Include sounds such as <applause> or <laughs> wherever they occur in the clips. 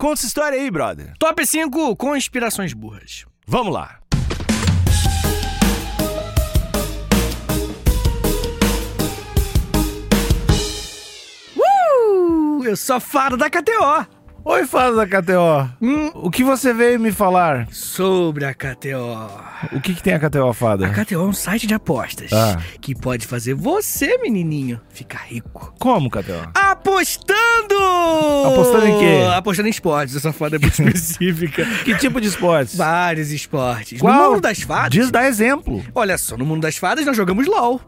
Conta essa história aí, brother. Top 5 conspirações burras. Vamos lá. Uh, eu sou fada da KTO. Oi, fada da KTO. Hum. O que você veio me falar? Sobre a KTO. O que, que tem a KTO, fada? A KTO é um site de apostas Ah. que pode fazer você, menininho, ficar rico. Como, KTO? Apostando! Apostando em quê? Apostando em esportes. Essa foda é muito <laughs> específica. Que tipo de esportes? Vários esportes. Qual? No mundo das fadas. Diz, dá exemplo. Olha só, no mundo das fadas nós jogamos LOL.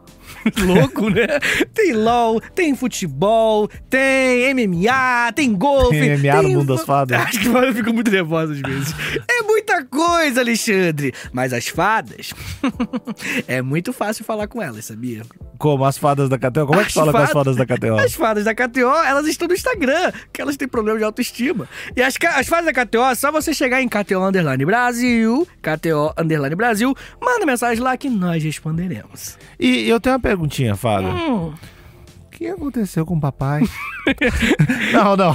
<laughs> Louco, né? Tem LOL, tem futebol, tem MMA, tem golfe. Tem MMA no mundo das fadas? <laughs> Acho que eu fico muito nervosa às vezes. É muita coisa, Alexandre. Mas as fadas. <laughs> é muito fácil falar com elas, sabia? Como as fadas da KTO? Como é que As fala com as fadas- da KTO? As fadas da KTO, elas estão no Instagram, que elas têm problema de autoestima. E as, as fadas da KTO, é só você chegar em KTO Underline Brasil, KTO Underline Brasil, manda mensagem lá que nós responderemos. E eu tenho uma perguntinha, fada. Hum. O que aconteceu com o papai? <laughs> não, não.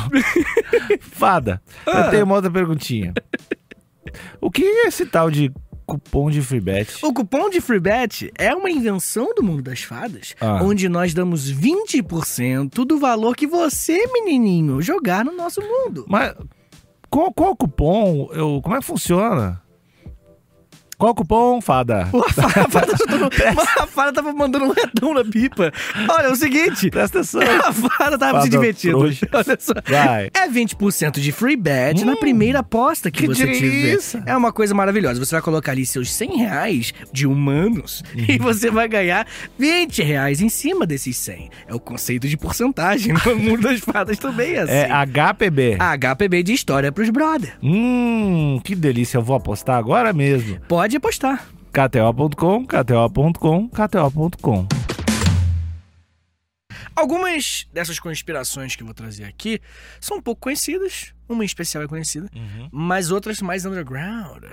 Fada, Ah. eu tenho uma outra perguntinha. O que é esse tal de cupom de free bet? O cupom de FreeBet é uma invenção do mundo das fadas, Ah. onde nós damos 20% do valor que você, menininho, jogar no nosso mundo. Mas qual, qual cupom? Eu, como é que funciona? Qual cupom, fada? <laughs> A fada, a fada, tava- a fada tava mandando um retão na pipa. Olha, é o seguinte. Presta atenção. <laughs> A fada tava Fada se divertindo. trouxa. <laughs> Olha só. Vai. É 20% de free bet na Hum, primeira aposta que, que você tiver. delícia. É uma coisa maravilhosa. Você vai colocar ali seus 100 reais de humanos e você vai ganhar 20 reais em cima desses 100. É o conceito de porcentagem. No mundo das fadas também é assim. É HPB. HPB de história pros brother. Hum, que delícia. Eu vou apostar agora mesmo. Pode apostar. KTO.com, KTO.com, KTO.com. Algumas dessas conspirações que eu vou trazer aqui são um pouco conhecidas. Uma em especial é conhecida. mas outras mais underground.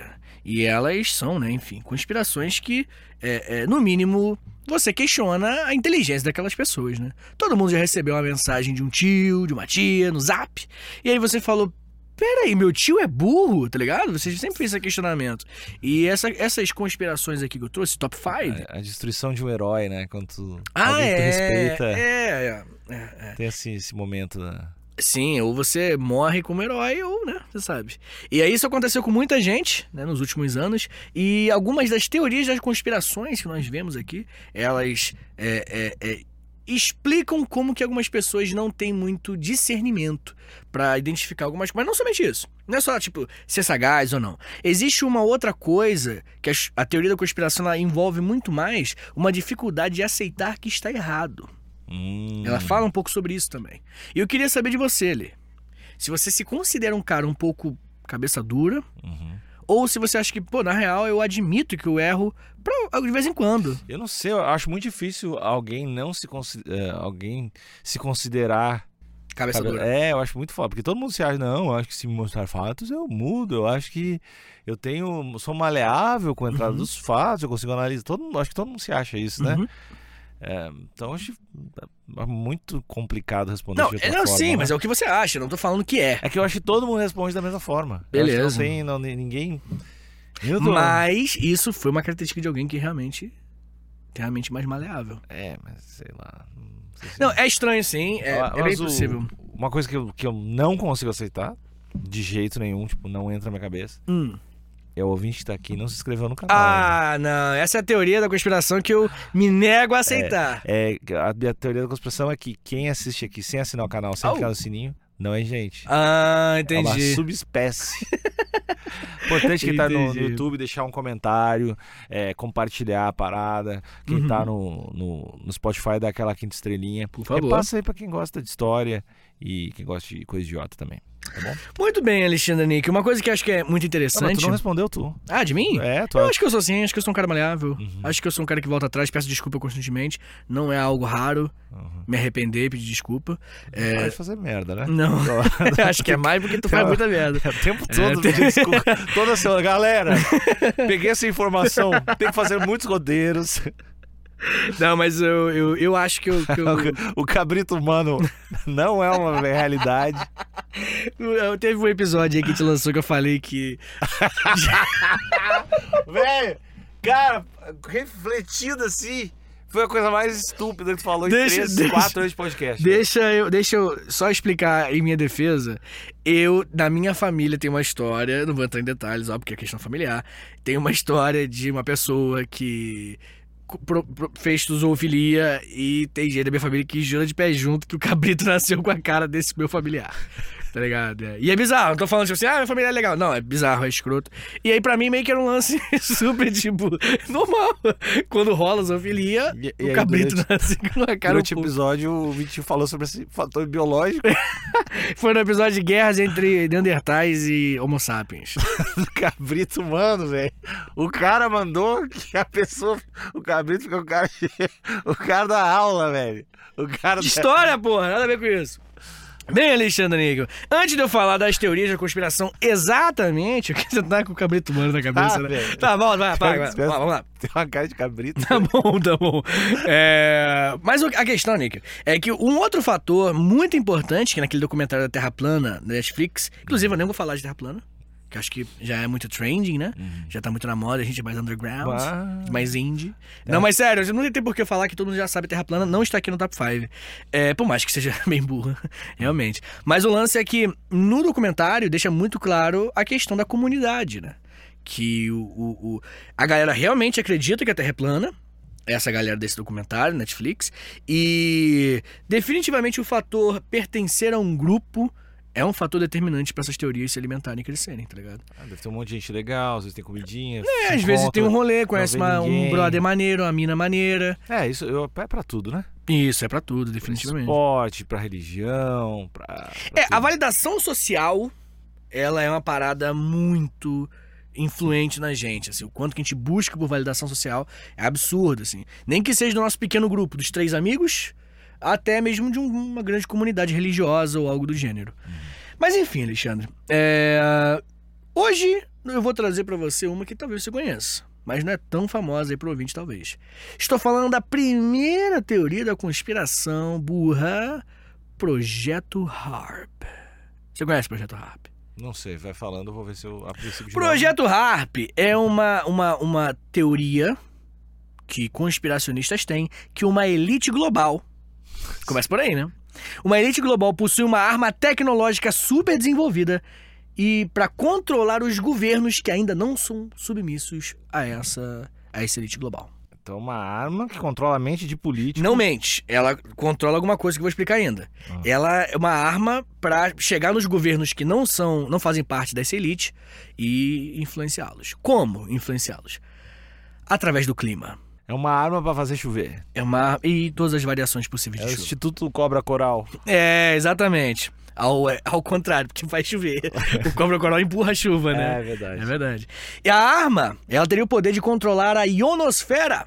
E elas são, né, enfim, conspirações que, é, é, no mínimo, você questiona a inteligência daquelas pessoas, né? Todo mundo já recebeu uma mensagem de um tio, de uma tia, no zap, e aí você falou. Peraí, meu tio é burro, tá ligado? Você sempre fez esse questionamento. E essa- essas conspirações aqui que eu trouxe, top 5. A destruição de um herói, né? Quando tu, ah, alguém que tu é, respeita, é, é, é. tem esse, esse momento. Né? Sim, ou você morre como herói, ou, né, você sabe. E aí isso aconteceu com muita gente, né, nos últimos anos, e algumas das teorias das conspirações que nós vemos aqui, elas é, é, é, explicam como que algumas pessoas não têm muito discernimento pra identificar algumas coisas. Mas não somente isso. Não é só, tipo, ser sagaz ou não. Existe uma outra coisa que a teoria da conspiração envolve muito mais uma dificuldade de aceitar que está errado. Hum. Ela fala um pouco sobre isso também. E eu queria saber de você, Lê. Se você se considera um cara um pouco cabeça dura, Uhum. Ou se você acha que, pô, na real eu admito que eu erro pra- de vez em quando. Eu não sei, eu acho muito difícil alguém não se eh, alguém se considerar. Cabeça cabe- dura. É, eu acho muito foda, porque todo mundo se acha, não, eu acho que se me mostrar fatos eu mudo, eu acho que eu tenho, sou maleável com a entrada Uhum. dos fatos, eu consigo analisar, todo mundo, acho que todo mundo se acha isso, né? Uhum. É, então acho é muito complicado responder Não, de é, outra não forma, sim, né? mas é o que você acha, eu não tô falando que é. É que eu acho que todo mundo responde da mesma forma. Beleza. Não tem não, ni- ninguém. Mas isso foi uma característica de alguém que realmente tem a mente mais maleável. É, mas sei lá. Não, sei se- Não, é estranho sim, é, Ah, é bem mas o- possível. Uma coisa que eu, que eu não consigo aceitar, de jeito nenhum, tipo, não entra na minha cabeça, Hum. É o ouvinte que tá aqui e não se inscreveu no canal. Ah, não, essa é a teoria da conspiração que eu me nego a aceitar. É, a minha teoria da conspiração é que quem assiste aqui sem assinar o canal, sem Au. clicar no sininho, não é gente. Ah, É entendi. uma subespécie. <laughs> Importante quem tá no, no. YouTube deixar um comentário, é, compartilhar a parada. Quem Uhum. tá no, no, no Spotify dá aquela quinta estrelinha. Por favor. Passa aí pra quem gosta de história e quem gosta de coisa idiota também. Tá bom? Muito bem, Alexandre Nick. Uma coisa que eu acho que é muito Ah, mas interessante. tu não respondeu tu. Ah, de mim? É, tu Eu acho que eu sou assim, acho que eu sou um cara maleável. Uhum. Acho que eu sou um cara que volta atrás, peço desculpa constantemente. Não é algo raro Uhum. me arrepender, pedir desculpa. É, Pode fazer merda, né? Não, <laughs> acho que é mais porque tu <laughs> faz muita merda. É o tempo É, todo tem- pedindo desculpa. Toda semana. Galera, peguei essa informação. <laughs> Tem que fazer muitos rodeiros. <laughs> Não, mas eu, eu, eu acho que eu. que eu- <laughs> O cabrito humano não é uma realidade. <laughs> eu- teve um episódio aí que a gente lançou que eu falei que. Velho, cara, refletido assim, foi a coisa mais estúpida que tu falou Deixa- em três, deixa- quatro anos de podcast. Deixa eu, deixa eu só explicar em minha defesa. Eu, na minha família, tem uma história, não vou entrar em detalhes, ó, porque é questão familiar. Tem uma história de uma pessoa que fez zoofilia e tem gente da minha família que jura de pé junto que o cabrito <laughs> nasceu com a cara desse meu familiar. Tá ligado? É. E é bizarro, não tô falando tipo assim, ah, minha família é legal. Não, é bizarro, é escroto. E aí, pra mim, meio que era um lance <laughs> super, tipo, normal. Quando rola zoofilia, E- e o aí, cabrito durante- nasce com a cara um Durante o pouco- episódio, o Vitinho falou sobre esse fator biológico <laughs> Foi no episódio de guerras entre Neandertais e Homo sapiens. <laughs> do cabrito humano, velho. O cara mandou que a pessoa. O cabrito fica o cara. O cara da aula, velho. O cara da. História, porra, nada a ver com isso. Bem, Alexandre Níquel, antes de eu falar das teorias da conspiração exatamente, <laughs> o que você tá com o cabrito humano na cabeça, Ah, né? velho. Tá bom, vai, vai, vai, Espera- vamos lá. Tem uma cara de cabrito. Tá bom, tá bom. É, Mas a questão, Nick, é que um outro fator muito importante, que naquele documentário da Terra Plana, da Netflix, inclusive eu nem vou falar de Terra Plana, que acho que já é muito trending, né? Já tá muito na moda, a gente é mais underground, Mas- mais indie. Não, mas sério, não tem por que falar que todo mundo já sabe Terra Plana, não está aqui no top 5. É, por mais que seja <laughs> bem burra, <laughs> realmente. Mas o lance é que no documentário deixa muito claro a questão da comunidade, né? Que o, o- o- a galera realmente acredita que a Terra é plana, essa galera desse documentário, Netflix, e definitivamente o fator pertencer a um grupo é um fator determinante para essas teorias se alimentarem e crescerem, tá ligado? Ah, deve ter um monte de gente legal, às vezes tem comidinha. É, às vezes tem um rolê, conhece uma- um brother maneiro, uma mina maneira. É, isso eu, é pra tudo, né? Isso, é pra tudo, Pra definitivamente. esporte, pra religião, pra. pra É, a tudo. validação social, ela é uma parada muito influente na gente, assim, o quanto que a gente busca por validação social é absurdo, assim. Nem que seja do nosso pequeno grupo, dos três amigos, até mesmo de um- uma grande comunidade religiosa ou algo do gênero. Mas enfim, Alexandre, é, hoje eu vou trazer pra você uma que talvez você conheça, mas não é tão famosa aí pro ouvinte, talvez. Estou falando da primeira teoria da conspiração burra, Projeto HARP. Você conhece o Projeto HARP? Não sei, vai falando, eu vou ver se eu a princípio Projeto HARP é uma, uma, uma teoria que conspiracionistas têm que uma elite global. Começa por aí, né? Uma elite global possui uma arma tecnológica super desenvolvida e para controlar os governos que ainda não são submissos a essa a essa elite global. Então, uma arma que controla a mente de político. Não mente, ela controla alguma coisa que eu vou explicar ainda. Ah. Ela é uma arma para chegar nos governos que não são, não fazem parte dessa elite e influenciá-los. Como influenciá-los? Através do clima. É uma arma pra fazer chover. É uma e todas as variações possíveis É o de chuva. Instituto Cobra Coral. É, exatamente. Ao, é, ao contrário, porque vai chover. o cobra coral empurra a chuva, né? É verdade. É verdade. E a arma, ela teria o poder de controlar a ionosfera,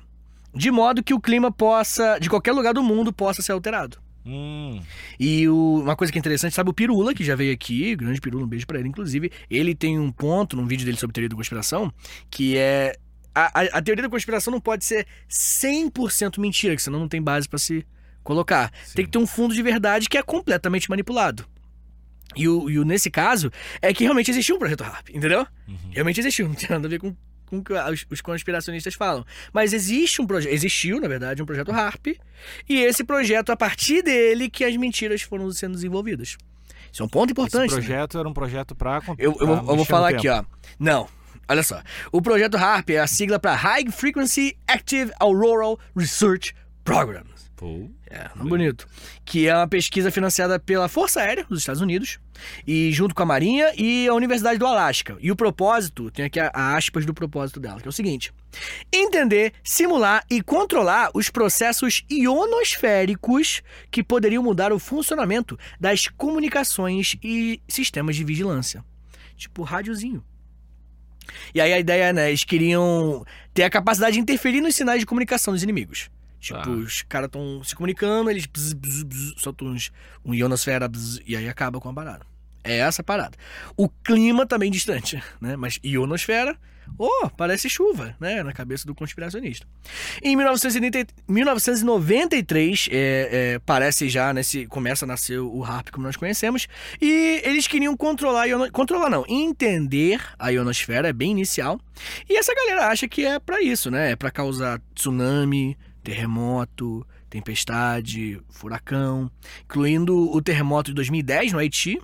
de modo que o clima possa, de qualquer lugar do mundo, possa ser alterado. Hum, E o- uma coisa que é interessante, sabe o Pirula, que já veio aqui, grande Pirula, um beijo pra ele, inclusive, ele tem um ponto num vídeo dele sobre teoria da conspiração, que é a, a- a teoria da conspiração não pode ser 100% mentira, que senão não tem base pra se colocar. Sim. Tem que ter um fundo de verdade que é completamente manipulado. E o, e o nesse caso é que realmente existiu um projeto RAP, entendeu? Uhum. Realmente existiu, não tem nada a ver com, com o que os, os conspiracionistas falam. Mas existe um projeto, existiu, na verdade, um projeto HARP, e esse projeto, a partir dele, que as mentiras foram sendo desenvolvidas. Isso é um ponto importante. Esse né? projeto era um projeto pra. Eu, eu eu vou falar aqui, ó. Não. Olha só. O projeto HARP é a sigla para High Frequency Active Auroral Research Program. Pô. É, nome bonito. Que é uma pesquisa financiada pela Força Aérea dos Estados Unidos, e junto com a Marinha e a Universidade do Alasca. E o propósito, tem aqui a, a aspas do propósito dela, que é o seguinte: entender, simular e controlar os processos ionosféricos que poderiam mudar o funcionamento das comunicações e sistemas de vigilância. Tipo rádiozinho. E aí a ideia, né, eles queriam ter a capacidade de interferir nos sinais de comunicação dos inimigos. Tipo, Tá. os caras estão se comunicando, eles bzz, bzz, bzz, soltam uns, um ionosfera bzz, e aí acaba com a parada. É essa a parada. O clima também distante, <laughs> né? Mas ionosfera, Oh, parece chuva, né? Na cabeça do conspiracionista. Em 1970, 1993, é, é, parece já, nesse. Começa a nascer o HARP como nós conhecemos. E eles queriam controlar iono, Controlar não, entender a ionosfera, é bem inicial. E essa galera acha que é para isso, né? É pra causar tsunami, terremoto, tempestade, furacão, incluindo o terremoto de 2010 no Haiti,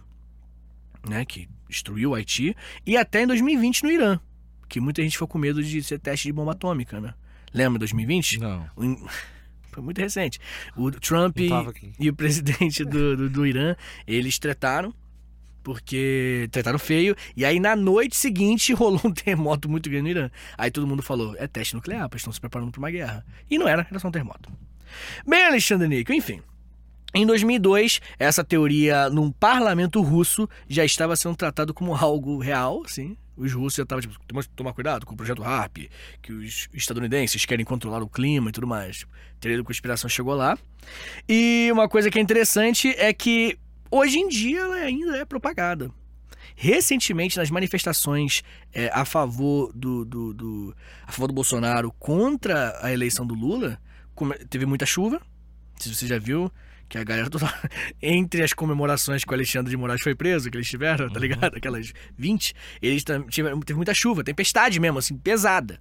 né, que destruiu o Haiti, e até em 2020 no Irã, que muita gente ficou com medo de ser teste de bomba atômica, né? Lembra 2020? Não. <laughs> Foi muito recente. O Trump e o presidente do, do, do Irã, eles tretaram porque trataram feio. E aí, na noite seguinte, <laughs> rolou um terremoto muito grande no Irã. Aí todo mundo falou: é teste nuclear, eles estão se preparando para uma guerra. E não era, era só um terremoto. Bem, Alexandre Níquel, enfim. Em 2002, essa teoria num parlamento russo já estava sendo tratado como algo real, sim. Os russos já estavam tipo, tomar cuidado com o projeto HARP, que os estadunidenses querem controlar o clima e tudo mais. Tipo, a teoria da conspiração chegou lá. E uma coisa que é interessante é que hoje em dia ela ainda é propagada. Recentemente, nas manifestações é, a favor do, do, do, a favor do Bolsonaro contra a eleição do Lula, teve muita chuva. Se você já viu, que a galera toda. <laughs> Entre as comemorações que o Alexandre de Moraes foi preso, que eles tiveram, tá uhum. ligado? Aquelas 20, eles tiveram, teve muita chuva, tempestade mesmo, assim, pesada.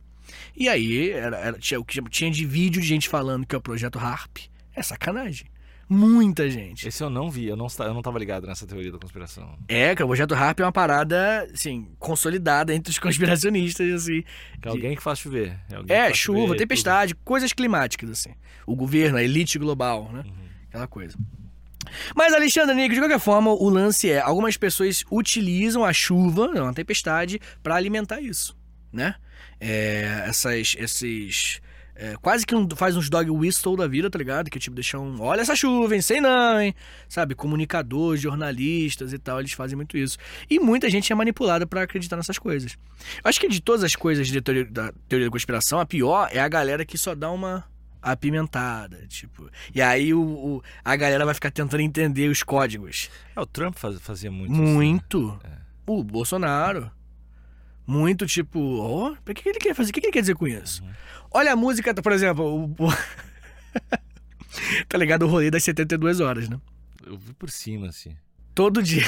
E aí, era, era, tinha, o que tinha de vídeo de gente falando que é o projeto HARP. É sacanagem. Muita gente. Esse eu não vi, eu não, eu não tava ligado nessa teoria da conspiração. É, que o projeto HARP é uma parada, assim, consolidada entre os <laughs> conspiracionistas, assim. É alguém que faz chover. É, é chuva, chover, tempestade, tudo. coisas climáticas, assim. O governo, a elite global, né? Uhum. Aquela coisa. Mas, Alexandre Nico, de qualquer forma, o lance é: algumas pessoas utilizam a chuva, uma tempestade, para alimentar isso, né? É, essas, esses é, quase que um, faz uns dog whistle da vida, tá ligado? Que tipo, deixam um, olha essa chuva, hein? Sei não, hein? Sabe? Comunicadores, jornalistas e tal, eles fazem muito isso. E muita gente é manipulada para acreditar nessas coisas. Eu acho que de todas as coisas de teoria, da teoria da conspiração, a pior é a galera que só dá uma apimentada, tipo. E aí o, o a galera vai ficar tentando entender os códigos. É, o Trump faz, fazia muito Muito. Isso, né? é. O Bolsonaro. Muito tipo, ó, oh, o que ele quer fazer? O que ele quer dizer com isso? Uhum. Olha a música, por exemplo, o... <laughs> tá ligado o rolê das 72 horas, né? Eu vi por cima, assim. Todo dia.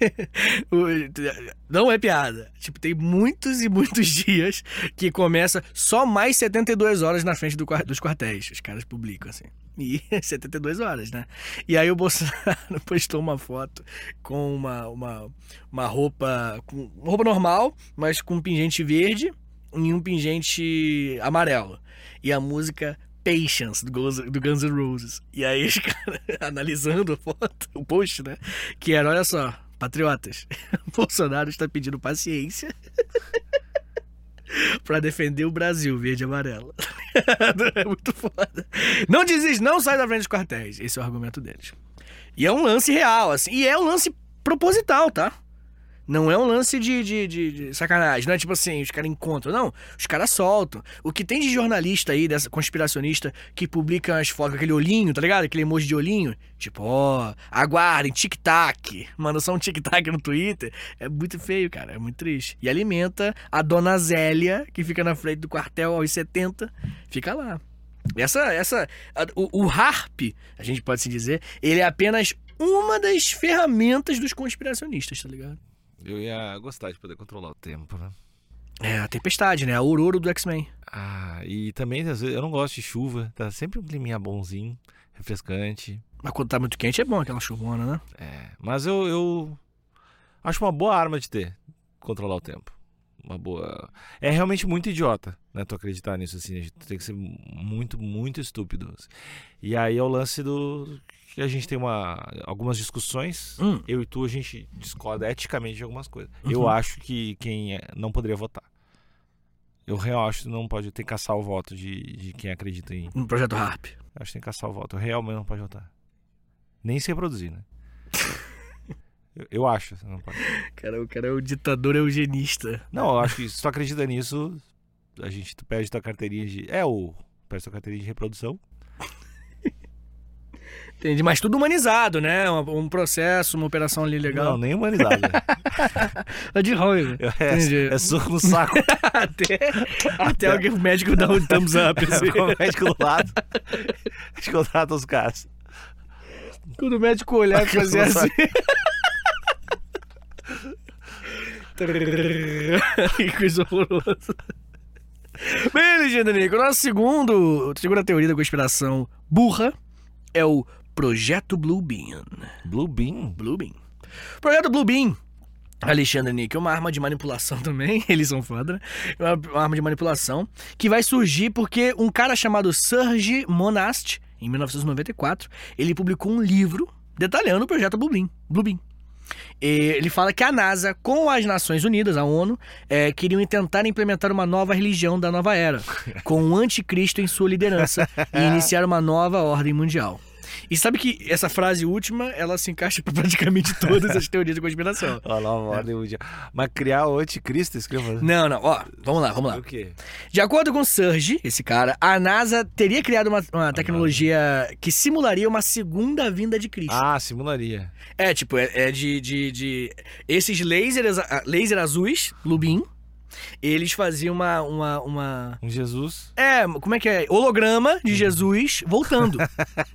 <laughs> Não é piada. Tipo, tem muitos e muitos <laughs> dias que começa só mais 72 horas na frente do, dos quartéis. Os caras publicam, assim. E <laughs> 72 horas, né? E aí o Bolsonaro postou uma foto com uma, uma, uma roupa. Com, uma roupa normal, mas com um pingente verde em um pingente amarelo. E a música Patience, do Guns, do Guns N' Roses. E aí os caras analisando a foto, o post, né? Que era, olha só, patriotas, <laughs> Bolsonaro está pedindo paciência <laughs> para defender o Brasil, verde e amarelo. <laughs> é muito foda. Não desiste, não sai da frente dos quartéis. Esse é o argumento deles. E é um lance real, assim. E é um lance proposital, tá? Não é um lance de, de, de, de sacanagem, não é tipo assim, os caras encontram. Não, os caras soltam. O que tem de jornalista aí, dessa conspiracionista, que publica as fotos com aquele olhinho, tá ligado? Aquele emoji de olhinho. Tipo, ó, aguardem, tic-tac. Manda só um tic-tac no Twitter. É muito feio, cara, é muito triste. E alimenta a dona Zélia, que fica na frente do quartel aos 70, fica lá. Essa, essa, o, o HARP, a gente pode se dizer, ele é apenas uma das ferramentas dos conspiracionistas, tá ligado? Eu ia gostar de poder controlar o tempo, né? É, a tempestade, né? A Aurora do X-Men. Ah, e também, às vezes, eu não gosto de chuva. Tá sempre um clima bonzinho, refrescante. Mas quando tá muito quente é bom aquela chuvona, né? É, mas eu, eu acho uma boa arma de ter, controlar o tempo. Uma boa. É realmente muito idiota, né? Tu acreditar nisso assim. A gente tem que ser muito, muito estúpido. E aí é o lance do que a gente tem uma, algumas discussões. Hum. Eu e tu, a gente discorda eticamente de algumas coisas. Uhum. Eu acho que quem é, não poderia votar. Eu realmente não pode ter que caçar o voto de, de quem acredita em. No projeto HARP. Acho que tem que caçar o voto. Eu realmente não pode votar. Nem se reproduzir, né? <laughs> eu, eu, acho. Não pode. Cara, o cara é o ditador eugenista. Não, eu acho que se tu acredita nisso, a gente tu pede tua carteirinha de. É o. Pede tua carteirinha de reprodução. Entendi, mas tudo humanizado, né? Um, um processo, uma operação ali Não, legal. nem humanidade. <laughs> É de raiva. é, Entendi. é soco no saco. <laughs> até, até alguém, o médico dá um thumbs up. Assim. Com o médico do lado. A gente contrata os caras. Quando o médico olhar e fazer assim. <laughs> que coisa horrorosa. Bem, Legenda Nico, nosso segundo, segunda teoria da conspiração burra é o Projeto Blue Beam. Blue Beam? Blue Beam. Projeto Blue Beam. Alexandre Nick, é uma arma de manipulação <laughs> também, eles são foda, né? É Uma, arma de manipulação que vai surgir porque um cara chamado Serge Monast, em 1994, ele publicou um livro detalhando o projeto Blue Beam. Blue Beam. E Ele fala que a NASA, com as Nações Unidas, a ONU, eh, queriam tentar implementar uma nova religião da nova era, com o anticristo em sua liderança <laughs> e iniciar uma nova ordem mundial. E sabe que essa frase última, ela se encaixa <laughs> pra praticamente todas as teorias de conspiração. Olha lá, uma ordem mundial. Mas criar o anticristo, fazer. Não, não, ó, vamos lá, vamos lá. O quê? De acordo com Serge, esse cara, a NASA teria criado uma, uma tecnologia que simularia uma segunda vinda de Cristo. Ah, simularia. É, tipo, é, é de, de, de- Esses lasers, laser azuis, Lubin, eles faziam uma, uma, uma... Um Jesus. É, como é que é? Holograma de Jesus voltando.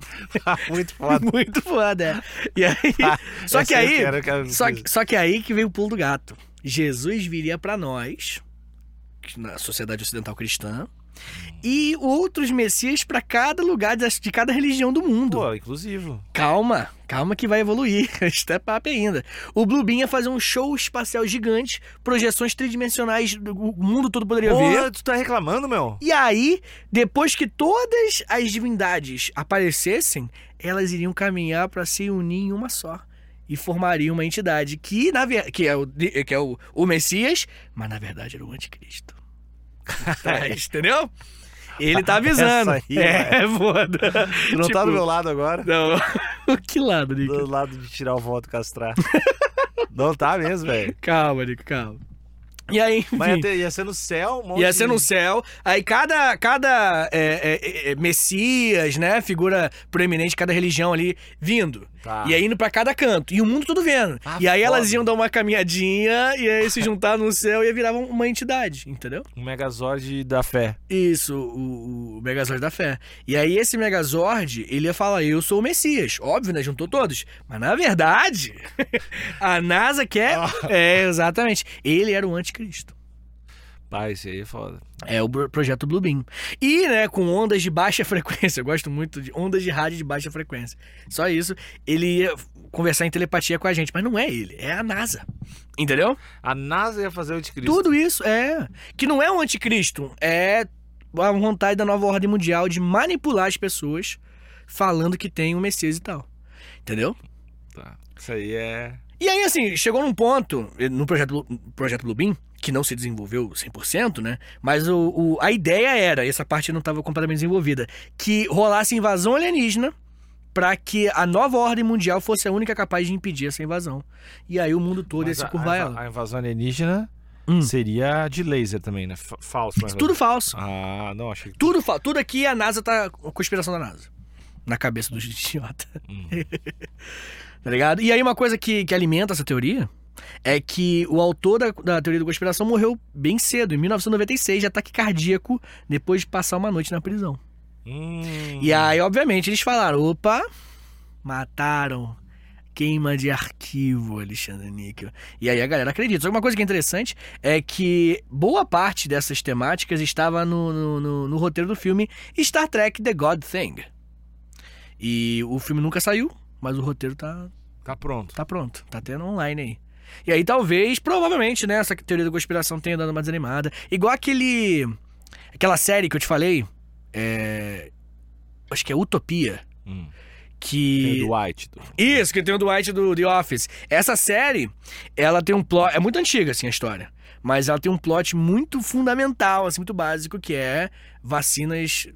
<laughs> Muito foda. <laughs> Muito foda, é. E aí... <laughs> Só que aí... quero, quero- Só que, só que aí que veio o pulo do gato. Jesus viria pra nós, na sociedade ocidental cristã, e outros messias pra cada lugar de cada religião do mundo. Pô, inclusivo. Calma, calma que vai evoluir. <laughs> Step up ainda. O Blue Beam ia fazer um show espacial gigante, projeções tridimensionais, o mundo todo poderia ver. Porra, tu tá reclamando, meu? E aí, depois que todas as divindades aparecessem, elas iriam caminhar para se unir em uma só. E formariam uma entidade que, na ver... que é, o, que é o, o Messias, mas na verdade era o Anticristo. Tá, <laughs> <laughs> entendeu? Ele tá <laughs> avisando. Essa aí, <laughs> é, foda. Tu não tá Tipo, do meu lado agora? Não. <laughs> que lado, Nico? Do lado de tirar o voto castrar. não tá mesmo, velho. Calma, Nico, calma. E aí, enfim. Mas ia, ter- ia ser no céu, um monte Ia ser no céu. Aí cada, cada é, é, é, messias, né? Figura proeminente de cada religião ali vindo. Tá. E aí indo pra cada canto. E o mundo todo vendo. Ah, e aí elas foda. iam dar uma caminhadinha e aí se juntar no céu e viravam uma entidade, entendeu? Um Megazord da fé. Isso, o, o Megazord da fé. E aí esse Megazord, ele ia falar, eu sou o Messias. Óbvio, né? Juntou todos. Mas na verdade, <laughs> a NASA quer... É, exatamente. Ele era o anticristo. Pai, isso aí é foda. É o projeto Blue Beam. E, né, com ondas de baixa <laughs> frequência. Eu gosto muito de ondas de rádio de baixa frequência. Só isso. Ele ia conversar em telepatia com a gente. Mas não é ele, é a NASA. Entendeu? A NASA ia fazer o anticristo. Tudo isso é. Que não é um anticristo. É a vontade da nova ordem mundial de manipular as pessoas falando que tem um Messias e tal. Entendeu? Tá. Isso aí é... E aí, assim, chegou num ponto, no projeto, Blue- projeto Bluebeam, que não se desenvolveu 100%, né? Mas o, o- a ideia era, essa parte não estava completamente desenvolvida, que rolasse invasão alienígena para que a nova ordem mundial fosse a única capaz de impedir essa invasão. E aí o mundo todo ia Mas se a- curvar a, ela. a invasão alienígena Hum. seria de laser também, né? Fa- Falso. mas- Tudo falso. Ah, não, achei que... Tudo, tudo aqui a NASA tá. a conspiração da NASA. Na cabeça dos <laughs> idiotas. Hum. <laughs> tá ligado? E aí, uma coisa que, que alimenta essa teoria é que o autor da, da teoria da conspiração morreu bem cedo, em 1996, de ataque cardíaco, depois de passar uma noite na prisão. Hum. E aí, obviamente, eles falaram: opa, mataram. Queima de arquivo, Alexandre Níquel. E aí a galera acredita. Só que uma coisa que é interessante é que boa parte dessas temáticas estava no, no, no- no roteiro do filme Star Trek The God Thing. E o filme nunca saiu, mas o roteiro tá, Tá pronto. tá pronto. Tá tendo online aí. E aí talvez, provavelmente, né, essa teoria da conspiração tenha dado uma desanimada. Igual aquele... Aquela série que eu te falei, é... Acho que é Utopia. Hum. Que... Tem o Dwight. do- Isso, que tem o Dwight do The Office. Essa série, ela tem um plot. É muito antiga, assim, a história. Mas ela tem um plot muito fundamental, assim, muito básico, que é vacinas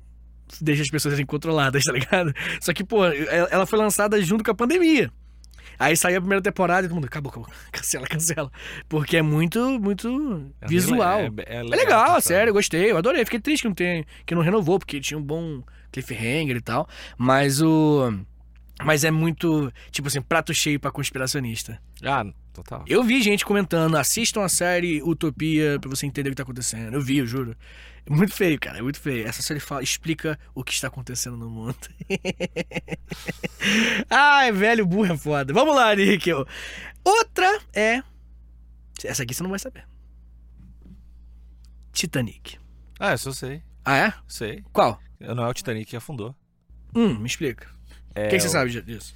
deixam as pessoas serem controladas, <laughs> tá ligado? Só que, pô, ela foi lançada junto com a pandemia. Aí saiu a primeira temporada e todo mundo, acabou, acabou, <laughs> cancela, cancela. Porque é muito, muito É visual. bem- É, é- é legal, essa- sério, gostei, eu adorei. Fiquei triste que não, tem, que não renovou, porque tinha um bom cliffhanger e tal. Mas o. Mas é muito, tipo assim, prato cheio pra conspiracionista. Ah, total. Eu vi gente comentando, assistam a série Utopia pra você entender o que tá acontecendo. Eu vi, eu juro. É muito feio, cara, é muito feio. Essa série fala, explica o que está acontecendo no mundo. <laughs> Ai, velho, burro é foda. Vamos lá, Níquel. Outra é. Essa aqui você não vai saber. Titanic. Ah, isso eu sei. Ah, é? Sei. Qual? Não é o Titanic que afundou. Hum, me explica. É, o que, que você o- sabe disso?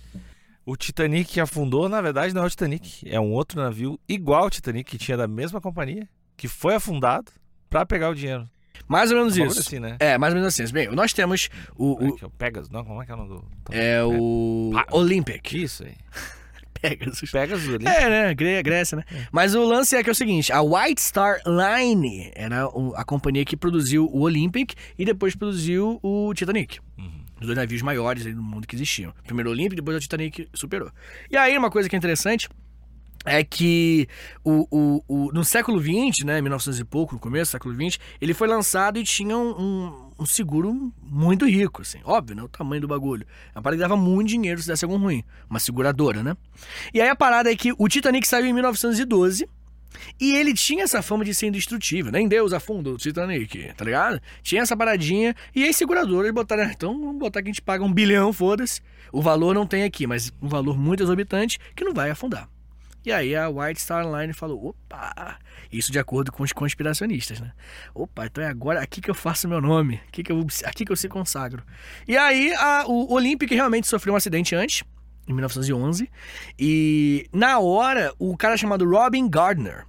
O Titanic que afundou, na verdade, não é o Titanic. É um outro navio igual ao Titanic, que tinha da mesma companhia, que foi afundado pra pegar o dinheiro. Mais ou menos bagulho isso. assim, né? É, mais ou menos assim. Bem, nós temos o. É o é o Pegasus? Não, como é que é o nome do... é o. Pa- Olympic. Isso aí. <laughs> Pegasus. Pegasus ali. É, né? Gré- Grécia, né? Mas o lance é que é o seguinte: a White Star Line era o- a companhia que produziu o Olympic e depois produziu o Titanic. Uhum. Os dois navios maiores aí do mundo que existiam. Primeiro o Olympic, depois o Titanic superou. E aí, uma coisa que é interessante é que o, o, o- no século XX, né, 1900 e pouco, no começo do século XX, ele foi lançado e tinha um, um- seguro muito rico, assim. Óbvio, né, o tamanho do bagulho. A parada dava muito dinheiro se desse algum ruim. Uma seguradora, né? E aí a parada é que o Titanic saiu em 1912 e ele tinha essa fama de ser indestrutível. Nem Deus afunda o Titanic, tá ligado? Tinha essa paradinha. E aí, seguradoras botaram. "Ah, Então, vamos botar que a gente paga um bilhão, foda-se. O valor não tem aqui, mas um valor muito exorbitante que não vai afundar. E aí a White Star Line falou: opa! Isso de acordo com os conspiracionistas, né? Opa, então é agora aqui que eu faço meu nome. Aqui que eu, aqui que eu se consagro. E aí a- o Olympic realmente sofreu um acidente antes. Em 1911. E na hora, o cara chamado Robin Gardner,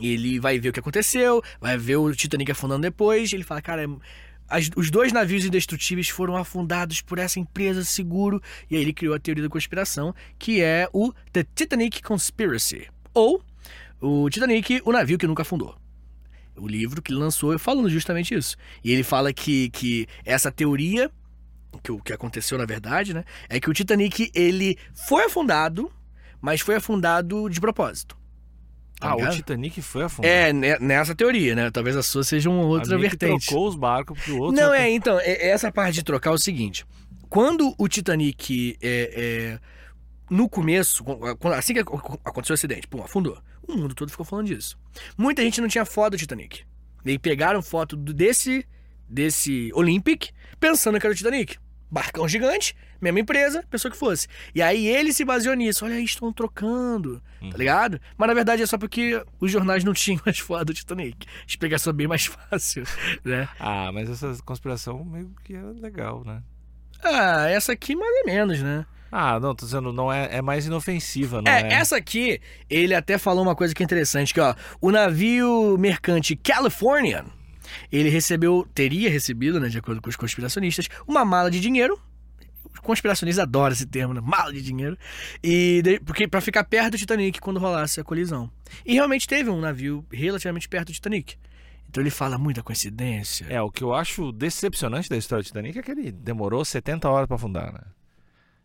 ele vai ver o que aconteceu, vai ver o Titanic afundando depois. Ele fala, cara, as- os dois navios indestrutíveis foram afundados por essa empresa de seguro. E aí ele criou a teoria da conspiração, que é o The Titanic Conspiracy. Ou o Titanic, o navio que nunca afundou. O livro que ele lançou falando justamente isso. E ele fala que, que essa teoria, que o que aconteceu na verdade, né? É que o Titanic, ele foi afundado, mas foi afundado de propósito. Tá Ah, o ligado? Titanic foi afundado. É, ne- nessa teoria, né? Talvez a sua seja uma outra A vertente. trocou os barcos pro outro. Não, já é, então, é- é essa parte de trocar é o seguinte. Quando o Titanic, é, é, no começo, quando- assim que ac- aconteceu o acidente, pum, afundou. O mundo todo ficou falando disso. Muita gente não tinha foto do Titanic. E pegaram foto desse, desse Olympic, pensando que era o Titanic. Barcão gigante, mesma empresa, pensou que fosse. E aí ele se baseou nisso. Olha aí, estão trocando, Uhum. tá ligado? Mas na verdade é só porque os jornais não <laughs> tinham as fotos do Titanic. Explicação bem mais fácil, <laughs> né? Ah, mas essa conspiração meio que é legal, né? Ah, essa aqui mais ou menos, né? Ah, não, tô dizendo, não é, é mais inofensiva, não É, é? essa aqui, ele até falou uma coisa que é interessante, que ó, o navio mercante Californian, ele recebeu, teria recebido, né, de acordo com os conspiracionistas, uma mala de dinheiro. Os conspiracionistas adoram esse termo, né? Mala de dinheiro. E de- porque para ficar perto do Titanic quando rolasse a colisão. E realmente teve um navio relativamente perto do Titanic. Então ele fala muita coincidência. É, o que eu acho decepcionante da história do Titanic é que ele demorou 70 horas pra afundar, né?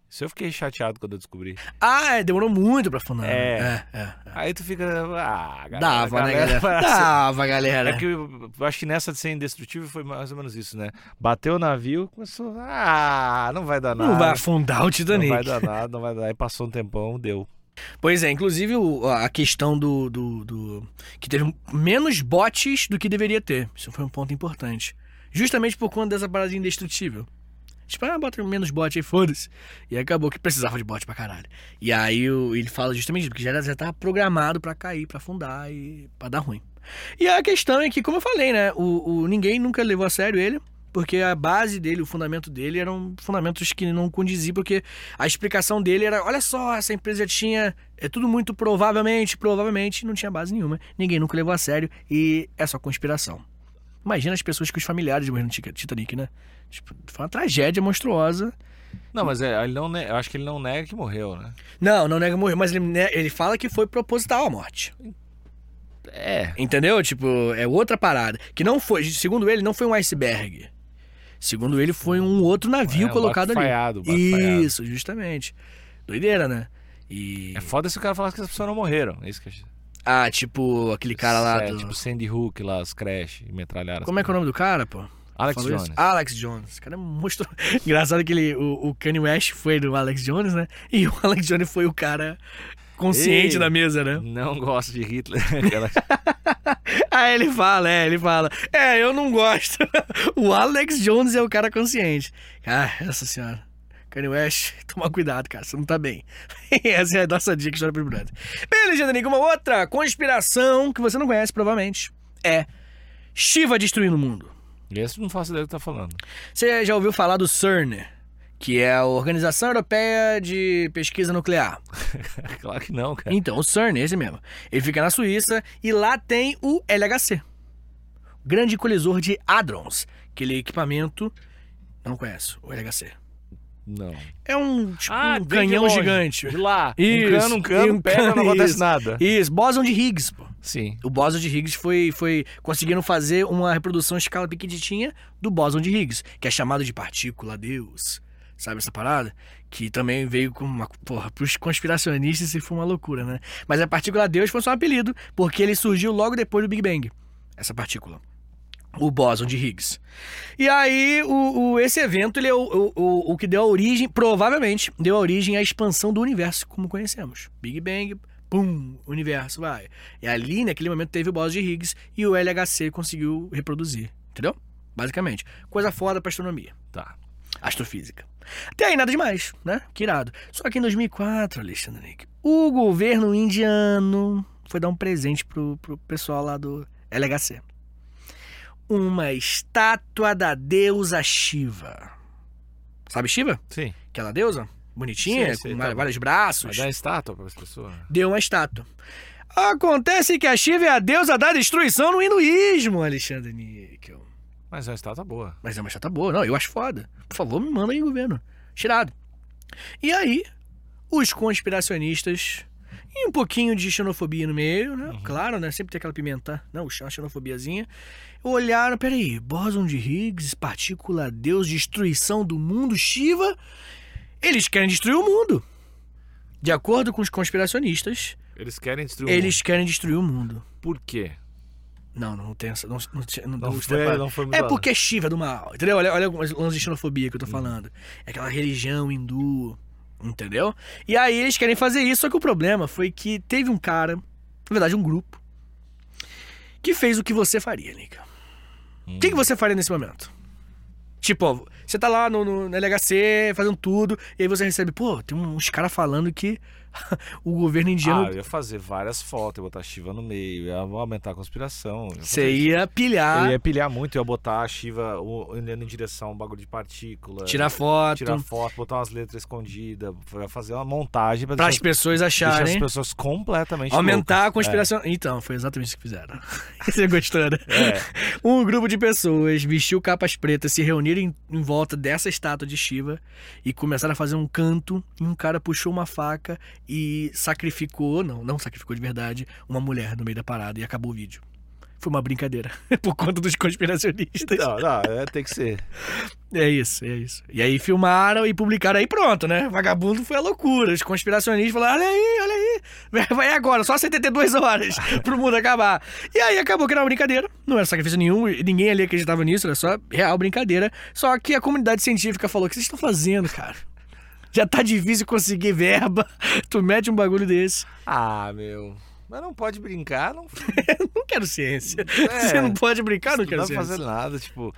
Isso eu fiquei chateado quando eu descobri. Ah, é, demorou muito pra afundar. né? É. é, é, é. Aí tu fica. Ah, galera, Dava, né, galera? parece- <laughs> Dava, galera. É que eu, eu acho que nessa de ser indestrutível foi mais ou menos isso, né? Bateu o navio, começou. Ah, não vai dar nada. Não vai afundar o Não Titanic. vai dar nada, não vai dar. Aí passou um tempão, deu. Pois é, inclusive a questão do, do, do- que teve menos bots do que deveria ter. Isso foi um ponto importante. Justamente por conta dessa parada indestrutível. Tipo, ah, bota menos bot aí, foda-se. E acabou que precisava de bot pra caralho. E aí ele fala justamente isso, porque já, já tava programado pra cair, pra afundar e pra dar ruim. E a questão é que, como eu falei, né, o, o- ninguém nunca levou a sério ele, porque a base dele, o fundamento dele eram fundamentos que não condiziam, porque a explicação dele era, olha só, essa empresa tinha, é tudo muito provavelmente, provavelmente, não tinha base nenhuma. Ninguém nunca levou a sério e é só conspiração. Imagina as pessoas que os familiares morreram no Titanic, né? Tipo, foi uma tragédia monstruosa. Não, mas é, ele não, eu acho que ele não nega que morreu, né? Não, não nega morrer, mas ele, ele fala que foi proposital a morte. É. Entendeu? Tipo, é outra parada. Que não foi, segundo ele, não foi um iceberg. Segundo ele, foi um outro navio É, um colocado ali. falhado. Isso, justamente. Doideira, né? E. É foda se o cara falasse que as pessoas não morreram. É isso que eu. Ah, tipo, aquele cara lá É, do. tipo Sandy Hook lá, os crash metralharam. Como é que é o nome do cara, pô? Alex Jones. isso? Alex Jones. O cara mostrou. <laughs> Engraçado que ele, o, o Kanye West foi do Alex Jones, né? E o <laughs> Alex Jones foi o cara consciente Ei. da mesa, né? Não gosto de Hitler. Aquela- <laughs> Aí ele fala, é, ele fala, é, eu não gosto. o Alex Jones é o cara consciente. Ah, essa senhora. Kanye West, <laughs> toma cuidado, cara, você não tá bem. <laughs> essa é a nossa dica história pro brother. Bem, Nico, uma outra conspiração que você não conhece, provavelmente, é Shiva destruindo o mundo. Esse não faço ideia do que tá falando. Você já ouviu falar do CERN, que é a Organização Europeia de Pesquisa Nuclear? <laughs> claro que não, cara. Então, o CERN, esse mesmo. Ele fica na Suíça e lá tem o LHC. Grande Colisor de Hadrons. Aquele equipamento... Não conheço, o LHC. Não. É um, tipo, um vem de canhão longe, gigante. De lá. Isso, um cano, um cano, um pega, não cano, acontece isso. nada. Isso, bóson de Higgs, pô. Sim. O bóson de Higgs foi, foi conseguindo fazer uma reprodução em escala pequenininha do bóson de Higgs, que é chamado de partícula Deus. Sabe essa parada? Que também veio com uma. Porra, pros conspiracionistas isso foi uma loucura, né? Mas a partícula Deus foi só um apelido, porque ele surgiu logo depois do Big Bang. Essa partícula. O bóson de Higgs. E aí, o, o- esse evento, ele é o, o, o, que deu a origem, provavelmente, deu a origem à expansão do universo, como conhecemos. Big Bang, pum, universo, vai. E ali, naquele momento, teve o bóson de Higgs e o LHC conseguiu reproduzir. Entendeu? Basicamente. Coisa foda pra astronomia Tá. astrofísica. Até aí nada demais, né? Que irado. Só que em 2004, Alexandre Nick, o governo indiano foi dar um presente pro, pro pessoal lá do LHC. Uma estátua da deusa Shiva. Sabe Shiva? Sim. Aquela deusa? Bonitinha, Sim, sim, com tá va- bom. vários braços. Vai dar estátua para as pessoas. Deu uma estátua. Acontece que a Shiva é a deusa da destruição no hinduísmo, Alexandre Níquel. Mas é uma estátua boa. Mas é uma chata boa. Não, eu acho foda. Por favor, me manda aí, governo. Tirado. E aí, os conspiracionistas. E um pouquinho de xenofobia no meio, né? Claro, né? Sempre tem aquela pimenta. Não, uma xenofobiazinha. Olharam, peraí, bóson de Higgs, partícula Deus, destruição do mundo, Shiva. Eles querem destruir o mundo. De acordo com os conspiracionistas, Eles querem destruir o eles querem destruir o mundo. mundo. Por quê? Não, não tem essa. Não, não, não, Não não- foi, não foi é porque é Shiva do mal, entendeu? Olha, olha alguns lances de xenofobia que eu tô falando. É aquela religião hindu, entendeu? E aí eles querem fazer isso, só que o problema foi que teve um cara, na verdade um grupo, que fez o que você faria, Nica. O que, que você faria nesse momento? Tipo, ó, você tá lá no, no, no LHC fazendo tudo, e aí você recebe, pô, tem uns caras falando que <laughs> o governo indiano. Ah, eu ia fazer várias fotos, ia botar a Shiva no meio, ia aumentar a conspiração. Você ia pilhar, Eu ia pilhar muito, eu ia botar a Shiva olhando em direção a um bagulho de partícula. tirar foto, Tirar foto, botar umas letras escondidas, ia fazer uma montagem pra para as pessoas deixar as acharem. pessoas completamente Aumentar a loucas. conspiração. Então, foi exatamente isso que fizeram. <laughs> Você gostou, né? É. Um grupo de pessoas vestiu capas pretas, se reuniram em, em volta dessa estátua de Shiva e começaram a fazer um canto. E um cara puxou uma faca e sacrificou, não, não sacrificou de verdade, uma mulher no meio da parada e acabou o vídeo. Foi uma brincadeira, <laughs> por conta dos conspiracionistas. Não, não, é, tem que ser. É isso, é isso. E aí filmaram e publicaram aí pronto, né? Vagabundo foi a loucura. Os conspiracionistas falaram: olha aí, olha aí. Vai- agora, só 72 horas <laughs> pro mundo acabar. E aí acabou que era uma brincadeira. Não era sacrifício nenhum, ninguém ali acreditava nisso, era só real brincadeira. Só que a comunidade científica falou: o que vocês estão fazendo, cara? Já tá difícil conseguir verba. <laughs> Tu mete um bagulho desse. Ah, meu. Mas não pode brincar, não, <laughs> Não quero ciência. É. Você não pode brincar, não não quero dá pra ciência. fazer nada, tipo.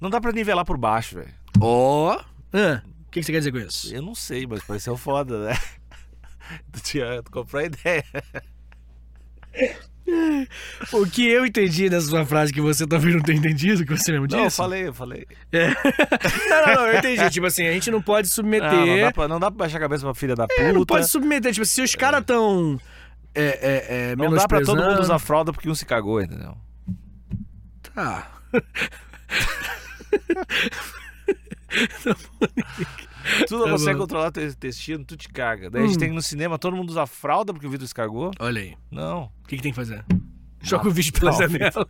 Não dá pra nivelar por baixo, velho. Ó. Ah, O que que você quer dizer com isso? Eu não sei, mas pareceu foda, né? <laughs> Tu, tinha, tu comprou a ideia. O que eu entendi nessa sua frase que você talvez não tenha entendido, que você mesmo disse. Não, eu falei, eu falei. É. <laughs> Não, não, não, eu entendi. Tipo assim, a gente não pode submeter. Não, não, dá pra, não dá pra baixar a cabeça pra filha da puta. É, não pode submeter. Tipo, se os caras tão. É, é, é, Não dá pra todo mundo usar fralda porque um se cagou, entendeu? Tá. Tu não Tá consegue bom. controlar teu intestino, tu te caga. Daí a gente Hum. tem que ir no cinema, todo mundo usa fralda porque o Vitor se cagou? Olha aí. Não. O que, que tem que fazer? Joga o vídeo pela não, janela. <laughs>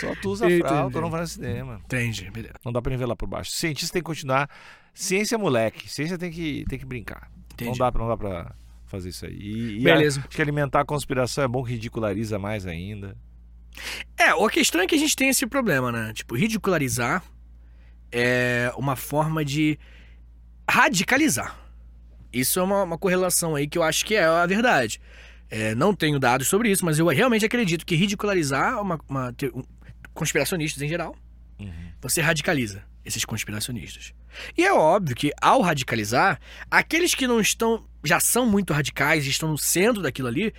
Só tu usa Entendi. fralda, não vai no cinema. Entendi, beleza. Não dá pra nivelar por baixo. Cientista tem que continuar. Ciência é moleque. Ciência tem que, tem que brincar. Não Entendi. dá, pra- não dá pra fazer isso aí. E, e Beleza. a- acho que alimentar a conspiração é bom que ridiculariza mais ainda. É, a questão é que a gente tem esse problema, né? Tipo, ridicularizar é uma forma de radicalizar. Isso é uma, uma correlação aí que eu acho que é a verdade. É, não tenho dados sobre isso, mas eu realmente acredito que ridicularizar uma, uma te- um- conspiracionistas em geral, Uhum. você radicaliza esses conspiracionistas. E é óbvio que ao radicalizar, aqueles que não estão, já são muito radicais e estão no centro daquilo ali,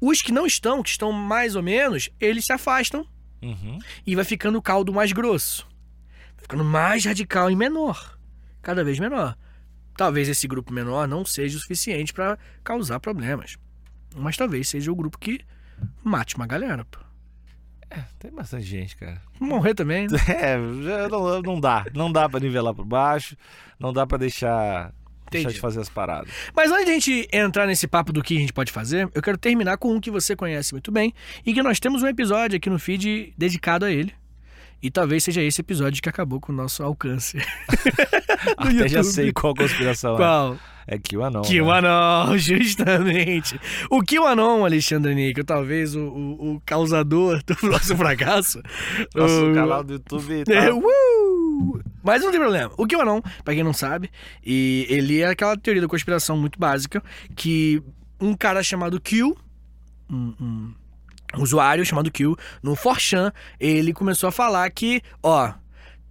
os que não estão, que estão mais ou menos, eles se afastam Uhum. e vai ficando o caldo mais grosso. Vai ficando mais radical e menor. Cada vez menor. Talvez esse grupo menor não seja o suficiente para causar problemas. Mas talvez seja o grupo que mate uma galera. Pô. Tem bastante gente, cara. Morrer também. né? <laughs> É, não, não dá. Não dá pra nivelar por baixo. Não dá deixar, deixar Entendi. de fazer as paradas. Mas antes de a gente entrar nesse papo do que a gente pode fazer, eu quero terminar com um que você conhece muito bem e que nós temos um episódio aqui no feed dedicado a ele. E talvez seja esse episódio que acabou com o nosso alcance. <laughs> Até já sei qual conspiração Qual? é. É QAnon. né? QAnon, <laughs> justamente. O QAnon, Alexandre Níquel, talvez o, o, o causador do <laughs> nosso fracasso. Nosso O- canal do YouTube tá... É, uh! Mas não tem problema. O QAnon, pra quem não sabe, e ele é aquela teoria da conspiração muito básica que um cara chamado Q, um, um usuário chamado Q, no 4chan, ele começou a falar que, ó,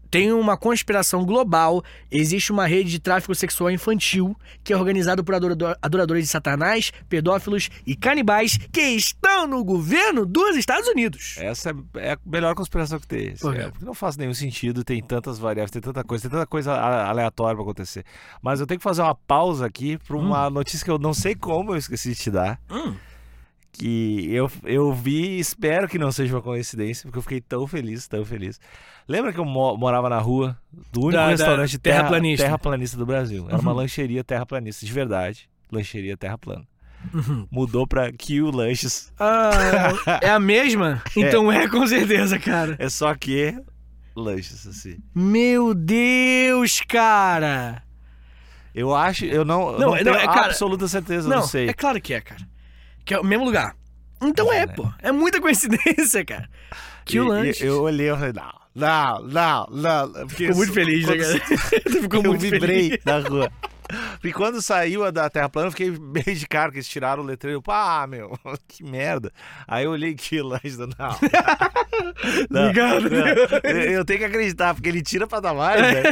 tem uma conspiração global, existe uma rede de tráfico sexual infantil que é organizada por adorador- adoradores de satanás, pedófilos e canibais que estão no governo dos Estados Unidos. Essa é é a melhor conspiração que tem. Por? É, porque não faz nenhum sentido, tem tantas variáveis, tem tanta coisa, tem tanta coisa aleatória pra acontecer. Mas eu tenho que fazer uma pausa aqui pra uma notícia que eu não sei como eu esqueci de te dar. Hum. Que eu, eu vi e espero que não seja uma coincidência, porque eu fiquei tão feliz, tão feliz. Lembra que eu mo- morava na rua do único Da- da restaurante terra- terraplanista. terraplanista do Brasil? Era uma Uhum. lancheria terraplanista, de verdade. Lancheria terra plana. Uhum. Mudou pra Q Lanches. Ah, é a mesma? <laughs> Então é. com certeza, cara. É só que lanches, assim. Meu Deus, cara. Eu acho, eu não, Não, não, não, tenho é, cara- absoluta certeza, Não, não sei. é claro que é, cara. Que é o mesmo lugar. Então É, é, né? pô. É muita coincidência, cara. Que E- o lanche. Eu olhei e falei, não, não, não, não. Porque Ficou muito feliz, né, cara? <laughs> Tu ficou eu muito vibrei feliz. na rua. E quando saiu a da Terra plana, eu fiquei meio de cara, que eles tiraram o letreiro. Pá, meu, <laughs> que merda. Aí eu olhei que <laughs> lanche, não. não, Obrigado. não. Eu, eu tenho que acreditar, porque ele tira pra dar mais, né?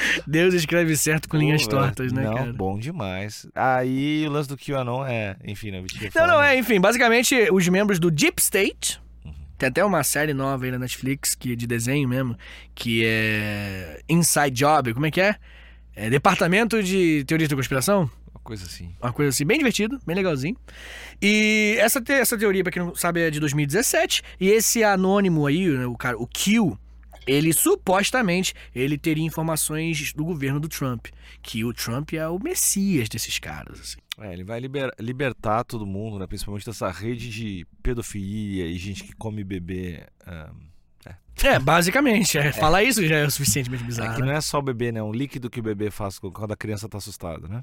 <laughs> Deus escreve certo com linhas tortas, né, não, cara? bom demais. Aí o lance do QAnon é, enfim, né? Não, não, é, enfim, basicamente, os membros do Deep State. Tem até uma série nova aí na Netflix, que é de desenho mesmo, que é Inside Job, como é que é? É Departamento de Teoria da Conspiração? Uma coisa assim. Uma coisa assim, bem divertido, bem legalzinho. E essa, te- essa teoria, pra quem não sabe, é de 2017. E esse anônimo aí, né, o cara, o Q, ele supostamente ele teria informações do governo do Trump. Que o Trump é o messias desses caras, assim. É, ele vai liber- libertar todo mundo, né? Principalmente dessa rede de pedofilia e gente que come bebê. ah, É, basicamente. É, Falar isso já é o suficientemente é bizarro. que né? não é só o bebê, né? É um líquido que o bebê faz quando a criança tá assustada, né?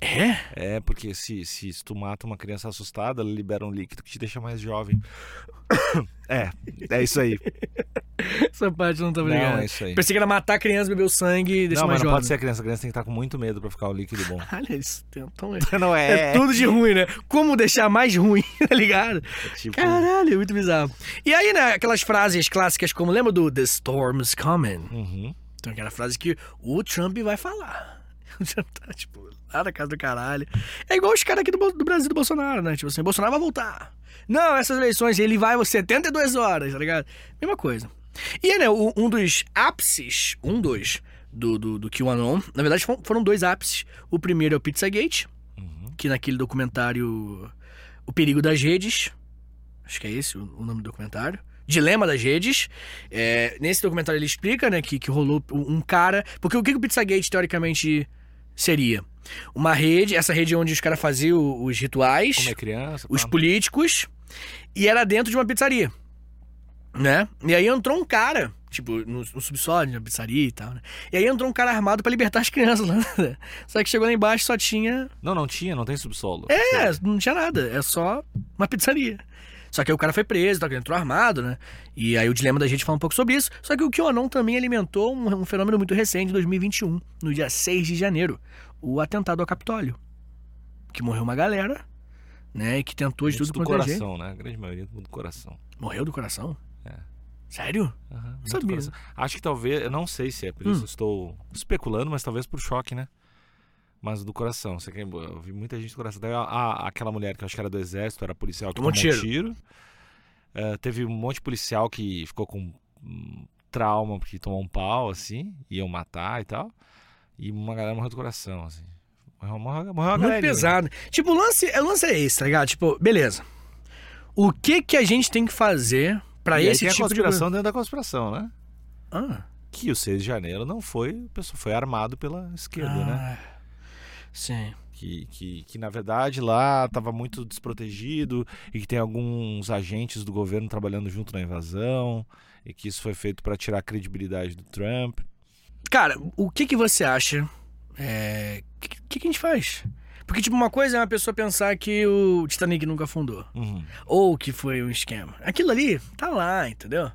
É? É, porque se, se, se tu mata uma criança assustada, ela libera um líquido que te deixa mais jovem. <coughs> é, é isso aí. Essa parte não tava ligado. Não, é isso aí. Pensei que era matar a criança, beber o sangue e deixar Não, mais mas não jovem. pode ser a criança. A criança tem que estar com muito medo pra ficar o líquido bom. <laughs> Olha isso, então é... <laughs> Não É é, tudo de ruim, né? Como deixar mais ruim, <laughs> tá ligado? tipo, Caralho, é muito bizarro. E aí, né, aquelas frases clássicas como, lembra do The Storm's Coming? uhum. Então, aquela frase que o Trump vai falar. <laughs> O Trump tá, tipo, lá na casa do caralho. É igual os caras aqui do, do Brasil do Bolsonaro, né? Tipo assim, Bolsonaro vai voltar. Não, essas eleições ele vai 72 horas, tá ligado? Mesma coisa. E aí, né, um dos ápices, um dos, do, do, do QAnon, na verdade fo- foram dois ápices. O primeiro é o Pizzagate, Uhum. que naquele documentário O Perigo das Redes, acho que é esse o, o nome do documentário. Dilema das Redes. É, nesse documentário ele explica, né, que, que rolou um um cara. Porque o que, que o Pizzagate teoricamente seria? Uma rede, essa rede onde os caras faziam os rituais, é criança. os pá. políticos, e era dentro de uma pizzaria. Né? E aí entrou um cara, tipo, no, no subsolo de uma pizzaria e tal, né? E aí entrou um cara armado pra libertar as crianças lá. <laughs> né? Só que chegou lá embaixo só tinha Não, não tinha, não tem subsolo. é, não tinha nada. É só uma pizzaria. Só que aí o cara foi preso, tá, ele entrou armado, né? E aí o dilema da gente fala um pouco sobre isso. Só que o QAnon também alimentou um, um fenômeno muito recente, em 2021, no dia 6 de janeiro. O atentado ao Capitólio. Que morreu uma galera, né? E que tentou de tudo do é coração, né? A grande maioria do coração. Morreu do coração? É. Sério? Muito Sabia. coração. Acho que talvez, eu não sei se é por isso, Hum. estou especulando, mas talvez por choque, né? Mas do coração. Você quer, eu vi muita gente do coração. Daí, a- a- aquela mulher que eu acho que era do exército, era policial, que Tomou um um tiro. É, teve um monte de policial que ficou com hum, trauma porque tomou um pau, assim, iam matar e tal. E uma galera morreu do coração, assim. Morreu, morreu, morreu uma Muito pesado. Tipo, o lance, o lance é esse, tá ligado? Tipo, beleza. O que que a gente tem que fazer pra aí esse tem a tipo conspiração dentro da conspiração, né? de... Ah, Que o 6 de janeiro não foi, o pessoal foi armado pela esquerda, né? Sim. Que, que, que na verdade lá estava muito desprotegido e que tem alguns agentes do governo trabalhando junto na invasão e que isso foi feito para tirar a credibilidade do Trump. Cara, o que que você acha? É... O que, que que a gente faz? Porque, tipo, uma coisa é uma pessoa pensar que o Titanic nunca afundou. Uhum. Ou que foi um esquema. Aquilo ali tá lá, entendeu?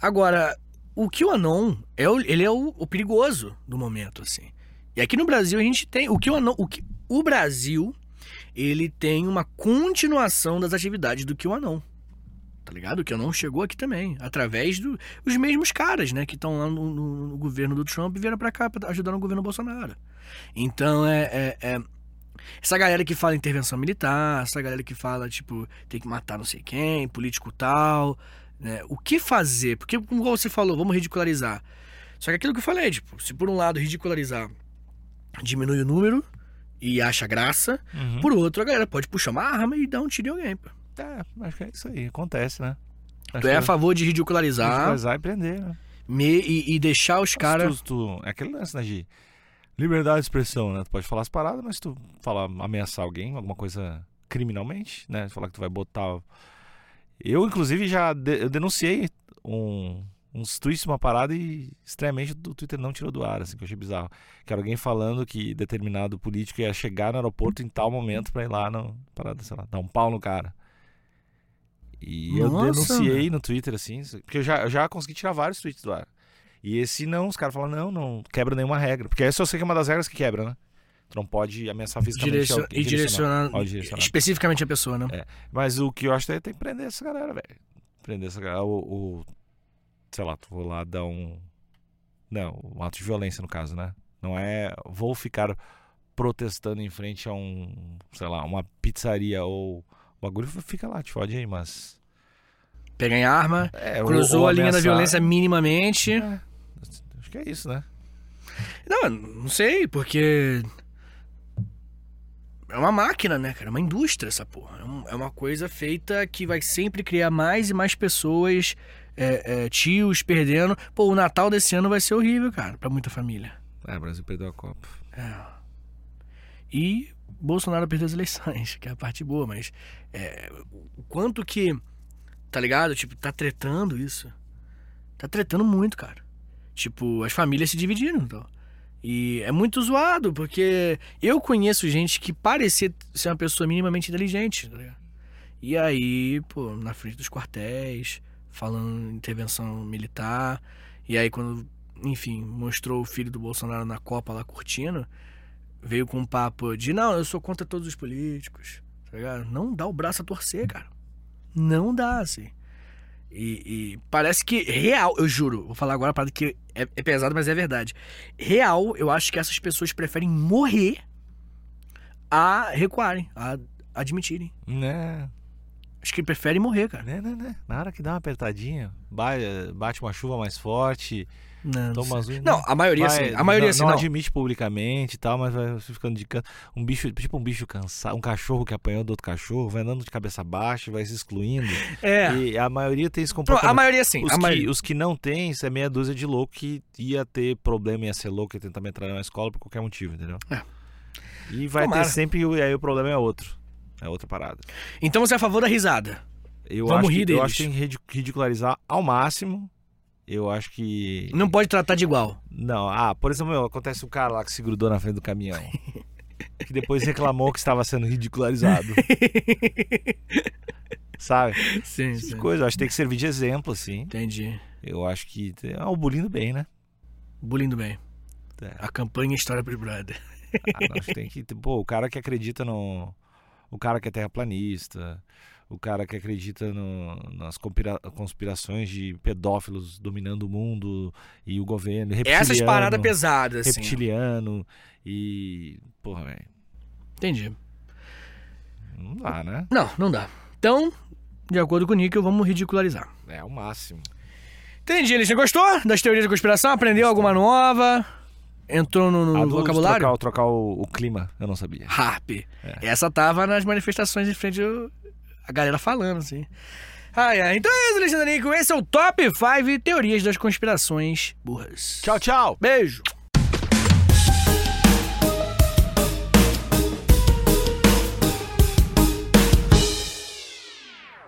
Agora, o QAnon, é o, ele é o, o perigoso do momento, assim. E aqui no Brasil a gente tem. O QAnon. O, que- o Brasil, ele tem uma continuação das atividades do QAnon. Tá ligado? O QAnon chegou aqui também. Através dos os mesmos caras, né? Que estão lá no, no- no governo do Trump e vieram pra cá pra ajudar no governo Bolsonaro. Então é- é- é essa galera que fala intervenção militar, essa galera que fala, tipo, tem que matar não sei quem, político tal, né? O que fazer? Porque, como você falou, vamos ridicularizar. Só que aquilo que eu falei, tipo, se por um lado ridicularizar diminui o número e acha graça, Uhum. por outro a galera pode puxar uma arma e dar um tiro em alguém, pô. É, acho que é isso aí, acontece, né? Acho Tu é a favor de ridicularizar ridicularizar e prender, né? me- e, e deixar os caras... É aquele lance, né, de liberdade de expressão, né? Tu pode falar as paradas, mas tu falar, ameaçar alguém, alguma coisa criminalmente, né? Falar que tu vai botar... Eu, inclusive, já de- eu denunciei um, uns tweets uma parada e estranhamente o Twitter não tirou do ar, assim, que eu achei bizarro. Que era alguém falando que determinado político ia chegar no aeroporto em tal momento pra ir lá no parada, sei lá, dar um pau no cara. E eu Nossa, denunciei no Twitter, assim, porque eu já, eu já consegui tirar vários tweets do ar. E esse não, os caras falam, não, não quebra nenhuma regra. Porque essa eu sei que é uma das regras que quebra, né? Tu não pode ameaçar fisicamente Direcion... alguém. E direcionar direcionar. especificamente a pessoa, né? Mas o que eu acho é tem que prender essa galera, velho. Prender essa galera. O, o- Sei lá, tu vou lá dar um. Não, um ato de violência no caso, né? Não é. Vou ficar protestando em frente a um. Sei lá, uma pizzaria ou. O bagulho fica lá, te fode aí, mas. Pegar em arma, É, ou- cruzou ou a linha da violência minimamente. É, acho que é isso, né? Não, não sei, porque. É uma máquina, né, cara? É uma indústria essa porra. É, é uma coisa feita que vai sempre criar mais e mais pessoas, é, é, tios perdendo. Pô, o Natal desse ano vai ser horrível, cara, pra muita família. É, o Brasil perdeu a Copa. E Bolsonaro perdeu as eleições, <laughs> que é a parte boa, mas é, o quanto que, tá ligado? Tipo, tá tretando isso. Tá tretando muito, cara. Tipo, as famílias se dividiram, então. E é muito zoado, porque eu conheço gente que parecia ser uma pessoa minimamente inteligente, tá ligado? E aí, pô, na frente dos quartéis, falando intervenção militar. E aí, quando, enfim, mostrou o filho do Bolsonaro na Copa lá curtindo, veio com um papo de não, eu sou contra todos os políticos, tá ligado? Não dá o braço a torcer, cara. Não dá, assim. E, e parece que real, eu juro, vou falar agora parada que é, é pesado, mas é verdade. Real, eu acho que essas pessoas preferem morrer a recuarem, a admitirem. Né? Acho que preferem morrer, cara. Né, né, né? Na hora que dá uma apertadinha, ba- bate uma chuva mais forte, Não, toma unhas. não a maioria vai- sim. A maioria não, sim, não não. admite publicamente e tal, mas vai ficando de canto. Um bicho, tipo um bicho cansado, um cachorro que apanhou do outro cachorro, vai andando de cabeça baixa, vai se excluindo. É. E a maioria tem esse comportamento. a maioria sim. Os a que, maioria. os que não tem, isso é meia dúzia de louco que ia ter problema, ia ser louco, ia tentar me entrar na escola por qualquer motivo, entendeu? É. E vai Tomara. ter sempre, e aí o problema é outro. É outra parada. Então você é a favor da risada. Eu Vamos acho rir que, Eu deles. acho que tem que ridi- ridicularizar ao máximo. Eu acho que. Não pode tratar de igual. Não, ah, por exemplo, meu, acontece um cara lá que se grudou na frente do caminhão. <laughs> que depois reclamou que estava sendo ridicularizado. <laughs> Sabe? Sim, Essas sim. coisas. Eu acho que tem que servir de exemplo, assim. Entendi. Eu acho que. Ah, o bullying do bem, né? Bullying do bem. É. A campanha História pro Brother. Ah, não, acho que tem que. Pô, o cara que acredita no. O cara que é terraplanista. O cara que acredita no- nas conspira- conspirações de pedófilos dominando o mundo e o governo. Essas paradas pesadas, assim. Reptiliano. E. Porra, velho. Entendi. Não dá, né? Não, não dá. Então, de acordo com o Níquel, vamos ridicularizar. É o máximo. Entendi, Elis. Gostou das teorias da conspiração? Aprendeu alguma nova? Entrou no, no A do vocabulário? trocar, trocar o, o clima, eu não sabia. Harp. Essa tava nas manifestações em frente a galera falando, assim. Ai, ai. Então é isso, Alexandre Níquel. Esse é o Top 5 Teorias das Conspirações Burras. Tchau, tchau! Beijo.